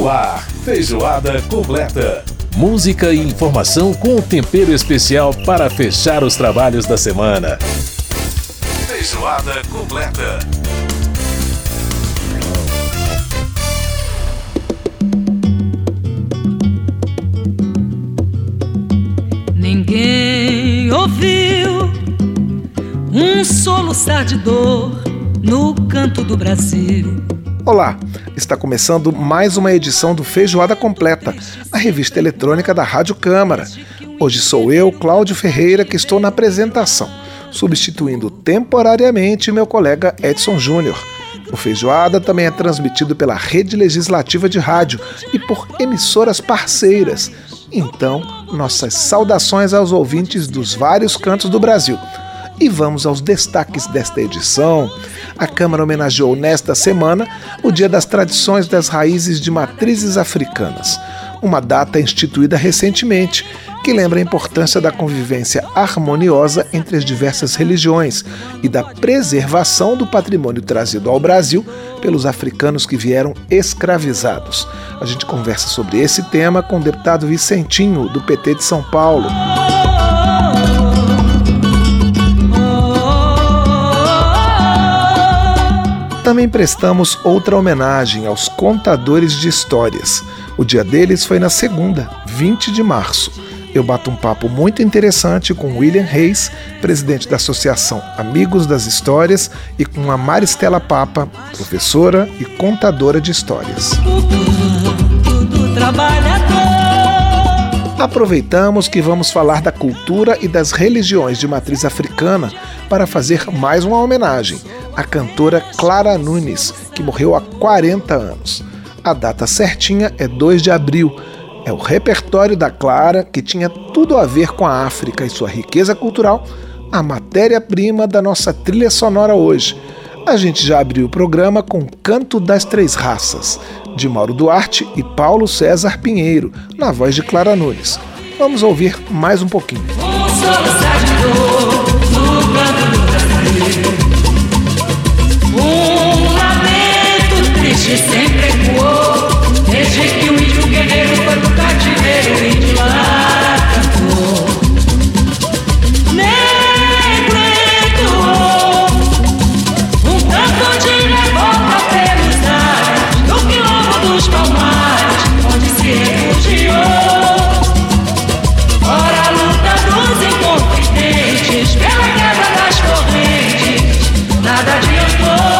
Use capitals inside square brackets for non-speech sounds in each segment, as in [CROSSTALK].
No ar, feijoada completa. Música e informação com tempero especial para fechar os trabalhos da semana. Feijoada completa. Ninguém ouviu um soluçar de dor no canto do Brasil. Olá, está começando mais uma edição do Feijoada Completa, a revista eletrônica da Rádio Câmara. Hoje sou eu, Cláudio Ferreira, que estou na apresentação, substituindo temporariamente meu colega Edson Júnior. O Feijoada também é transmitido pela Rede Legislativa de Rádio e por emissoras parceiras. Então, nossas saudações aos ouvintes dos vários cantos do Brasil. E vamos aos destaques desta edição. A Câmara homenageou nesta semana o Dia das Tradições das Raízes de Matrizes Africanas, uma data instituída recentemente que lembra a importância da convivência harmoniosa entre as diversas religiões e da preservação do patrimônio trazido ao Brasil pelos africanos que vieram escravizados. A gente conversa sobre esse tema com o deputado Vicentinho, do PT de São Paulo. Também prestamos outra homenagem aos contadores de histórias. O dia deles foi na segunda, 20 de março. Eu bato um papo muito interessante com William Reis, presidente da Associação Amigos das Histórias, e com a Maristela Papa, professora e contadora de histórias. Aproveitamos que vamos falar da cultura e das religiões de matriz africana para fazer mais uma homenagem a cantora Clara Nunes, que morreu há 40 anos. A data certinha é 2 de abril. É o repertório da Clara que tinha tudo a ver com a África e sua riqueza cultural, a matéria-prima da nossa trilha sonora hoje. A gente já abriu o programa com Canto das Três Raças, de Mauro Duarte e Paulo César Pinheiro, na voz de Clara Nunes. Vamos ouvir mais um pouquinho. Triste sempre ecoou Desde que o índio guerreiro foi pro cativeiro O índio lá cantou. Negro entoou Um canto de revolta pelos ares No quilombo dos palmares Onde se refugiou. Ora a luta dos inconfidentes Pela quebra das correntes Nada adiantou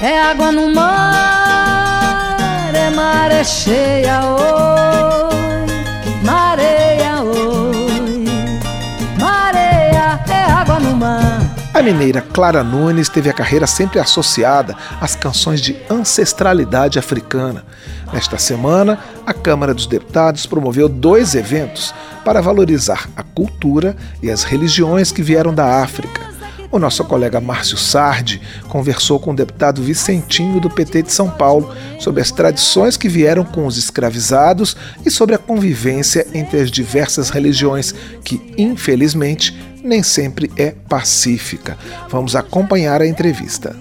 É água no mar, é maré cheia, oi, mareia, oi, mareia, é água no mar. A mineira Clara Nunes teve a carreira sempre associada às canções de ancestralidade africana. Nesta semana, a Câmara dos Deputados promoveu dois eventos para valorizar a cultura e as religiões que vieram da África. O nosso colega Márcio Sardi conversou com o deputado Vicentinho do PT de São Paulo sobre as tradições que vieram com os escravizados e sobre a convivência entre as diversas religiões que, infelizmente, nem sempre é pacífica. Vamos acompanhar a entrevista.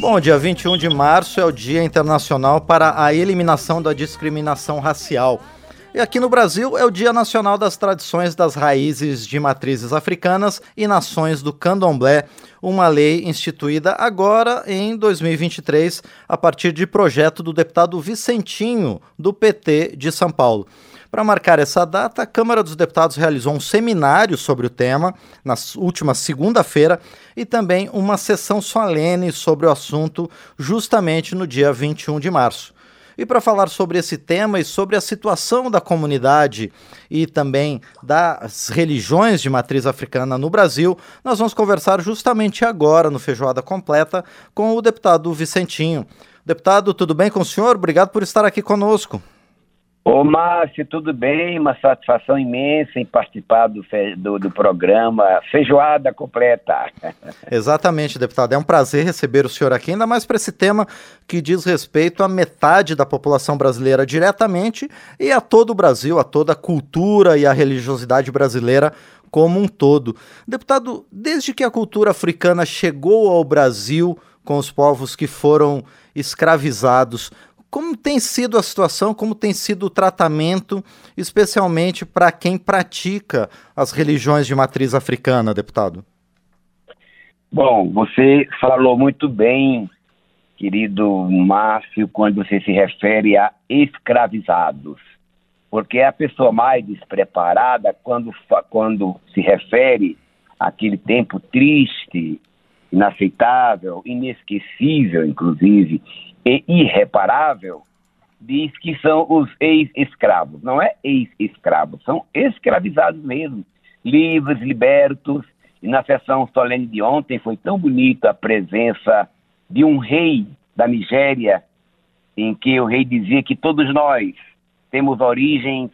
Bom, dia 21 de março é o Dia Internacional para a Eliminação da Discriminação Racial. E aqui no Brasil é o Dia Nacional das Tradições das Raízes de Matrizes Africanas e Nações do Candomblé, uma lei instituída agora em 2023 a partir de projeto do deputado Vicentinho, do PT de São Paulo. Para marcar essa data, a Câmara dos Deputados realizou um seminário sobre o tema na última segunda-feira e também uma sessão solene sobre o assunto justamente no dia 21 de março. E para falar sobre esse tema e sobre a situação da comunidade e também das religiões de matriz africana no Brasil, nós vamos conversar justamente agora no Feijoada Completa com o deputado Vicentinho. Deputado, tudo bem com o senhor? Obrigado por estar aqui conosco. Ô Márcio, tudo bem? Uma satisfação imensa em participar do, do, do, programa Feijoada Completa. [LAUGHS] Exatamente, deputado. É um prazer receber o senhor aqui, ainda mais para esse tema que diz respeito à metade da população brasileira diretamente e a todo o Brasil, a toda a cultura e a religiosidade brasileira como um todo. Deputado, desde que a cultura africana chegou ao Brasil com os povos que foram escravizados, como tem sido a situação, como tem sido o tratamento, especialmente para quem pratica as religiões de matriz africana, deputado? Bom, você falou muito bem, querido Márcio, quando você se refere a escravizados. Porque é a pessoa mais despreparada quando, quando se refere àquele tempo triste, inaceitável, inesquecível, inclusive, e irreparável, diz que são os ex-escravos. Não é ex-escravos, são escravizados mesmo, livres, libertos. E na sessão solene de ontem foi tão bonita a presença de um rei da Nigéria, em que o rei dizia que todos nós temos origens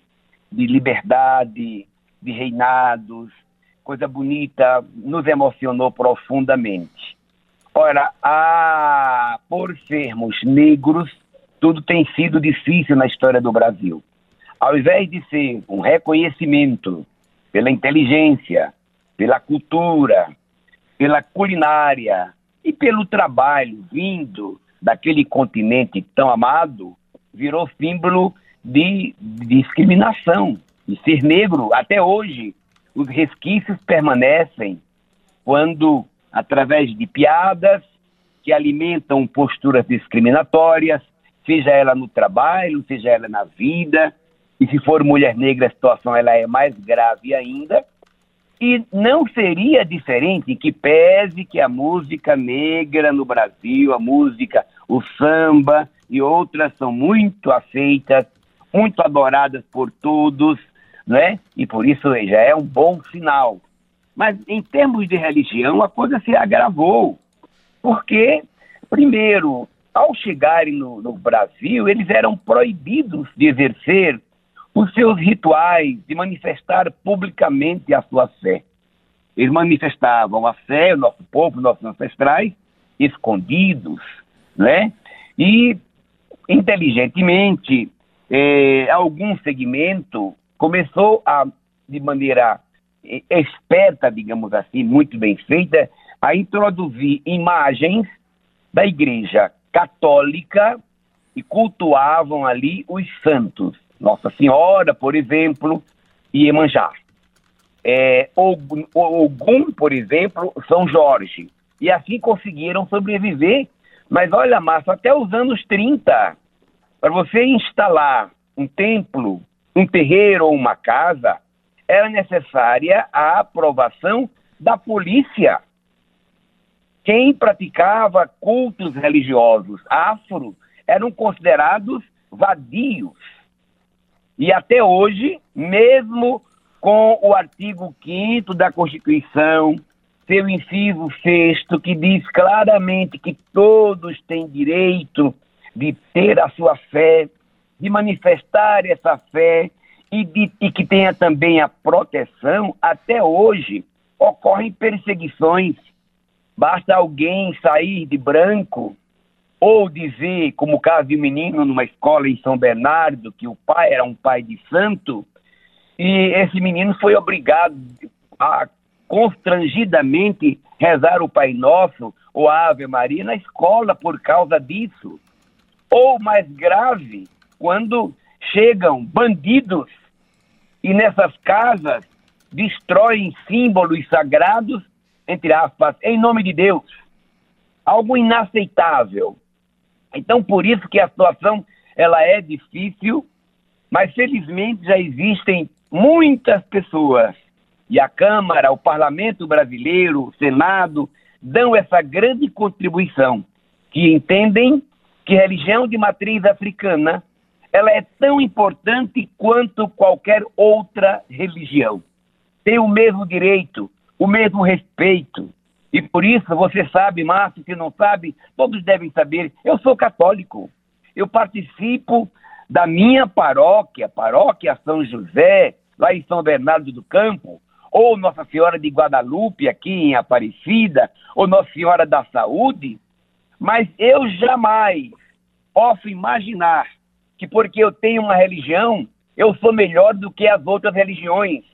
de liberdade, de reinados, coisa bonita, nos emocionou profundamente. Ora, a, por sermos negros, tudo tem sido difícil na história do Brasil. Ao invés de ser um reconhecimento pela inteligência, pela cultura, pela culinária e pelo trabalho vindo daquele continente tão amado, virou símbolo de, de discriminação. E ser negro, até hoje, os resquícios permanecem quando através de piadas que alimentam posturas discriminatórias, seja ela no trabalho, seja ela na vida, e se for mulher negra a situação ela é mais grave ainda. E não seria diferente que pese que a música negra no Brasil, a música, o samba e outras são muito aceitas, muito adoradas por todos, né? E por isso já é um bom sinal. Mas em termos de religião, a coisa se agravou. Porque, primeiro, ao chegarem no, no Brasil, eles eram proibidos de exercer os seus rituais, de manifestar publicamente a sua fé. Eles manifestavam a fé, o nosso povo, nossos ancestrais, escondidos, né? E, inteligentemente, eh, algum segmento começou a, de maneira esperta, digamos assim, muito bem feita, a introduzir imagens da Igreja Católica e cultuavam ali os santos. Nossa Senhora, por exemplo, e Emanjá. É, Ogum, por exemplo, São Jorge. E assim conseguiram sobreviver. Mas olha, Márcio, até os anos 30, para você instalar um templo, um terreiro ou uma casa, era necessária a aprovação da polícia. Quem praticava cultos religiosos afro eram considerados vadios. E até hoje, mesmo com o artigo 5 da Constituição, seu inciso 6, que diz claramente que todos têm direito de ter a sua fé, de manifestar essa fé e, de, e que tenha também a proteção, até hoje ocorrem perseguições. Basta alguém sair de branco ou dizer, como o caso de um menino numa escola em São Bernardo, que o pai era um pai de santo, e esse menino foi obrigado a constrangidamente rezar o Pai Nosso ou a Ave Maria na escola por causa disso. Ou mais grave, quando chegam bandidos e nessas casas destroem símbolos sagrados, entre aspas, em nome de Deus. Algo inaceitável. Então, por isso que a situação ela é difícil, mas felizmente já existem muitas pessoas e a Câmara, o Parlamento brasileiro, o Senado dão essa grande contribuição, que entendem que religião de matriz africana ela é tão importante quanto qualquer outra religião. Tem o mesmo direito, o mesmo respeito. E por isso, você sabe, Márcio, se não sabe, todos devem saber, eu sou católico. Eu participo da minha paróquia, paróquia São José, lá em São Bernardo do Campo, ou Nossa Senhora de Guadalupe, aqui em Aparecida, ou Nossa Senhora da Saúde, mas eu jamais posso imaginar que porque eu tenho uma religião, eu sou melhor do que as outras religiões.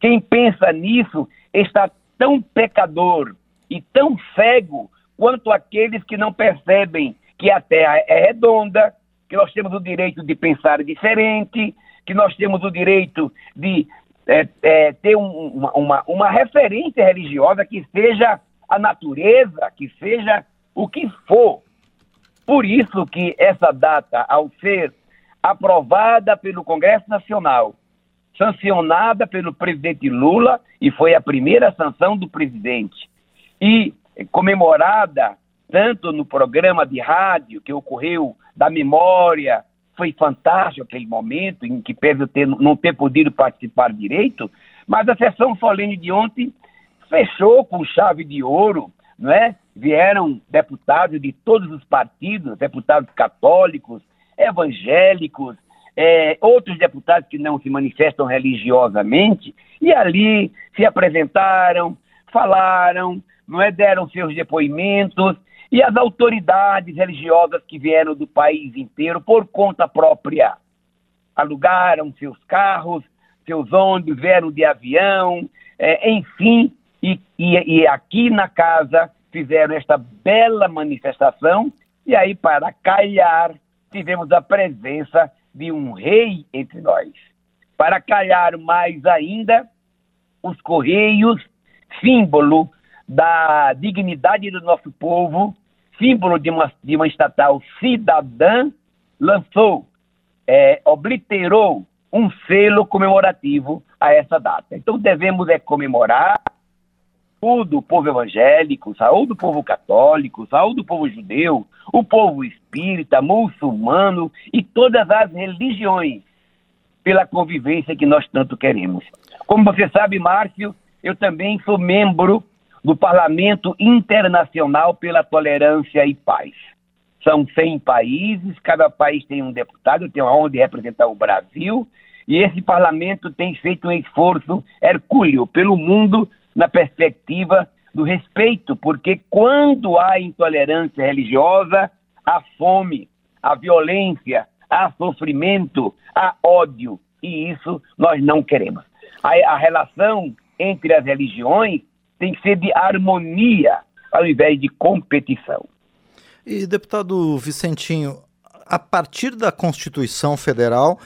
Quem pensa nisso está tão pecador e tão cego quanto aqueles que não percebem que a Terra é redonda, que nós temos o direito de pensar diferente, que nós temos o direito de é, é, ter um, uma, uma, uma referência religiosa que seja a natureza, que seja o que for. Por isso que essa data, ao ser aprovada pelo Congresso Nacional, sancionada pelo presidente Lula, e foi a primeira sanção do presidente, e comemorada tanto no programa de rádio que ocorreu da memória foi fantástico aquele momento em que Pedro ter, não ter podido participar direito, mas a sessão solene de ontem fechou com chave de ouro, não é? Vieram deputados de todos os partidos, deputados católicos, evangélicos, é, outros deputados que não se manifestam religiosamente, e ali se apresentaram, falaram, não é? deram seus depoimentos e as autoridades religiosas que vieram do país inteiro por conta própria alugaram seus carros, seus ônibus, vieram de avião, é, enfim, e, e, e aqui na casa fizeram esta bela manifestação. E aí, para calhar, tivemos a presença de um rei entre nós. Para calhar mais ainda, os Correios, símbolo da dignidade do nosso povo, símbolo de uma, de uma estatal cidadã, lançou, é, obliterou um selo comemorativo a essa data. Então devemos é, comemorar saúde do povo evangélico, saúde do povo católico, saúde do povo judeu, o povo espírita, muçulmano e todas as religiões pela convivência que nós tanto queremos. Como você sabe, Márcio, eu também sou membro do Parlamento Internacional pela Tolerância e Paz. São 100 países, cada país tem um deputado, eu tenho a honra de representar o Brasil, e esse parlamento tem feito um esforço hercúleo pelo mundo na perspectiva do respeito, porque quando há intolerância religiosa, há fome, há violência, há sofrimento, há ódio, e isso nós não queremos. A, a relação entre as religiões tem que ser de harmonia ao invés de competição. E, deputado Vicentinho, a partir da Constituição Federal,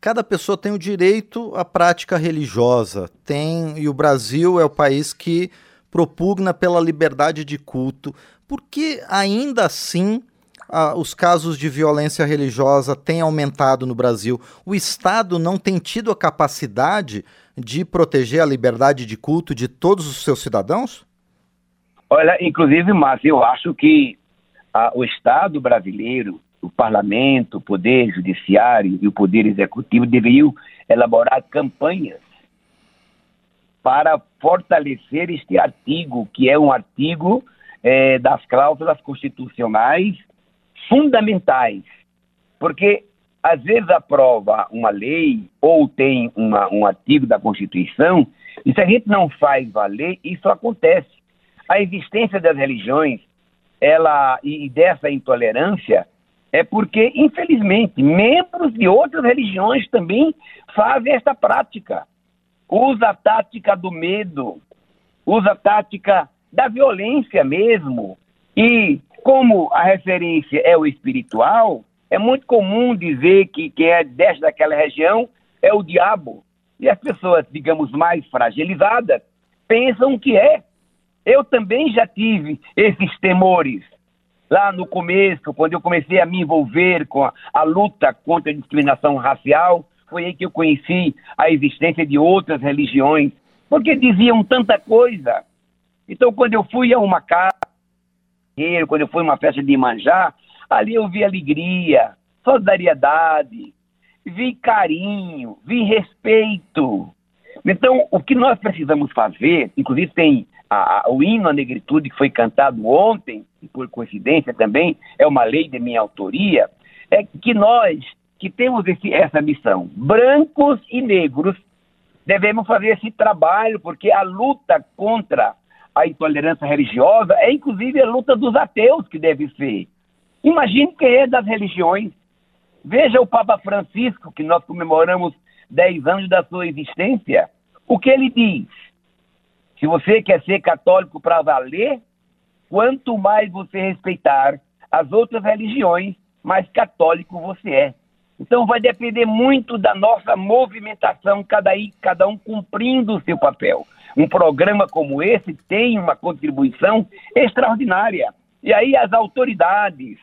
cada pessoa tem o direito à prática religiosa. Tem, e o Brasil é o país que propugna pela liberdade de culto. Por que ainda assim os casos de violência religiosa têm aumentado no Brasil? O Estado não tem tido a capacidade de proteger a liberdade de culto de todos os seus cidadãos? Olha, inclusive, Márcio, eu acho que a, o Estado brasileiro, o parlamento, o poder judiciário e o poder executivo deveriam elaborar campanhas para fortalecer este artigo, que é um artigo é, das cláusulas constitucionais fundamentais. Porque às vezes aprova uma lei ou tem uma, um artigo da Constituição, e se a gente não faz valer, isso acontece. A existência das religiões ela e dessa intolerância é porque, infelizmente, membros de outras religiões também fazem esta prática. Usa a tática do medo, usa a tática da violência mesmo. E como a referência é o espiritual, é muito comum dizer que quem é deste daquela região é o diabo. E as pessoas, digamos, mais fragilizadas pensam que é. Eu também já tive esses temores. Lá no começo, quando eu comecei a me envolver com a, a luta contra a discriminação racial, foi aí que eu conheci a existência de outras religiões, porque diziam tanta coisa. Então, quando eu fui a uma casa, quando eu fui a uma festa de manjar, ali eu vi alegria, solidariedade, vi carinho, vi respeito. Então, o que nós precisamos fazer, inclusive tem a, o hino à negritude que foi cantado ontem, e por coincidência também é uma lei de minha autoria, é que nós que temos esse, essa missão, brancos e negros, devemos fazer esse trabalho, porque a luta contra a intolerância religiosa é inclusive a luta dos ateus que deve ser. Imagine quem é das religiões. Veja o Papa Francisco, que nós comemoramos 10 anos da sua existência, o que ele diz. Se você quer ser católico para valer, quanto mais você respeitar as outras religiões, mais católico você é. Então vai depender muito da nossa movimentação, cada, cada um cumprindo o seu papel. Um programa como esse tem uma contribuição extraordinária. E aí as autoridades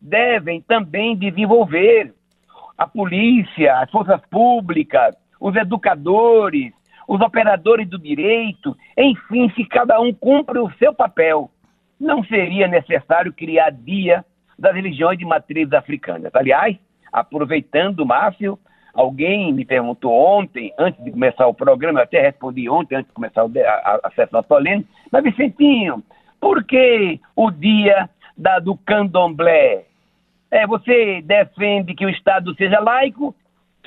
devem também desenvolver a polícia, as forças públicas, os educadores, os operadores do direito, enfim, se cada um cumpre o seu papel, não seria necessário criar dia das religiões de matriz africanas. Aliás, aproveitando, Márcio, alguém me perguntou ontem, antes de começar o programa, eu até respondi ontem, antes de começar a, a, a sessão solene, mas Vicentinho, por que o dia da, do candomblé? É, você defende que o Estado seja laico?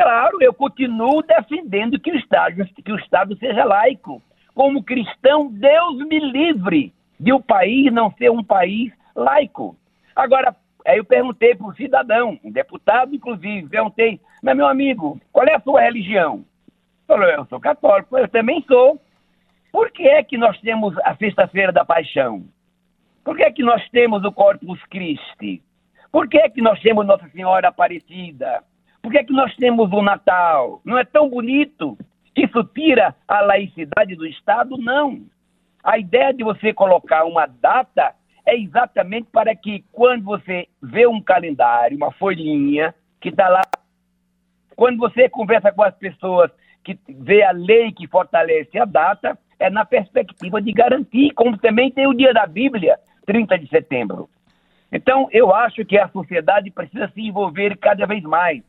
Claro, eu continuo defendendo que o Estado, que o Estado seja laico. Como cristão, Deus me livre de o país não ser um país laico. Agora, Aí eu perguntei para um cidadão, um deputado, inclusive, perguntei, mas meu amigo, qual é a sua religião? Falou, eu sou católico, eu também sou. Por que é que nós temos a Sexta-feira da Paixão? Por que é que nós temos o Corpus Christi? Por que é que nós temos Nossa Senhora Aparecida? Por que é que nós temos o Natal? Não é tão bonito? Isso tira a laicidade do Estado? Não. A ideia de você colocar uma data é exatamente para que quando você vê um calendário, uma folhinha que está lá, quando você conversa com as pessoas que vê a lei que fortalece a data, é na perspectiva de garantir, como também tem o dia da Bíblia, 30 de setembro. Então, eu acho que a sociedade precisa se envolver cada vez mais.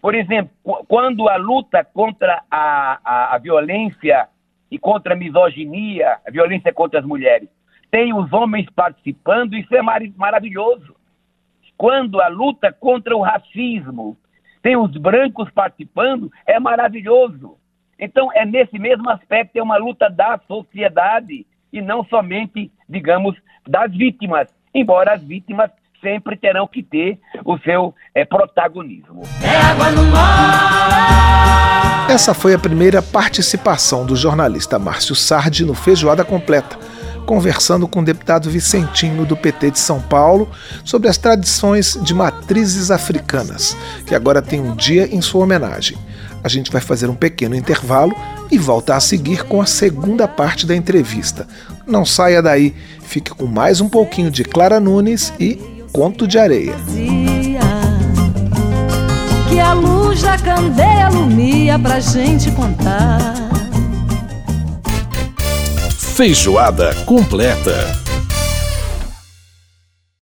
Por exemplo, quando a luta contra a, a, a violência e contra a misoginia, a violência contra as mulheres, tem os homens participando, isso é mar maravilhoso. Quando a luta contra o racismo tem os brancos participando, é maravilhoso. Então, é nesse mesmo aspecto, é uma luta da sociedade e não somente, digamos, das vítimas, embora as vítimas sempre terão que ter o seu é, protagonismo. É água no mar. Essa foi a primeira participação do jornalista Márcio Sardi no Feijoada Completa conversando com o deputado Vicentinho do PT de São Paulo sobre as tradições de matrizes africanas, que agora tem um dia em sua homenagem. A gente vai fazer um pequeno intervalo e volta a seguir com a segunda parte da entrevista. Não saia daí, fique com mais um pouquinho de Clara Nunes e Conto de Areia. Que a luz da candeia alumia pra gente contar Feijoada completa.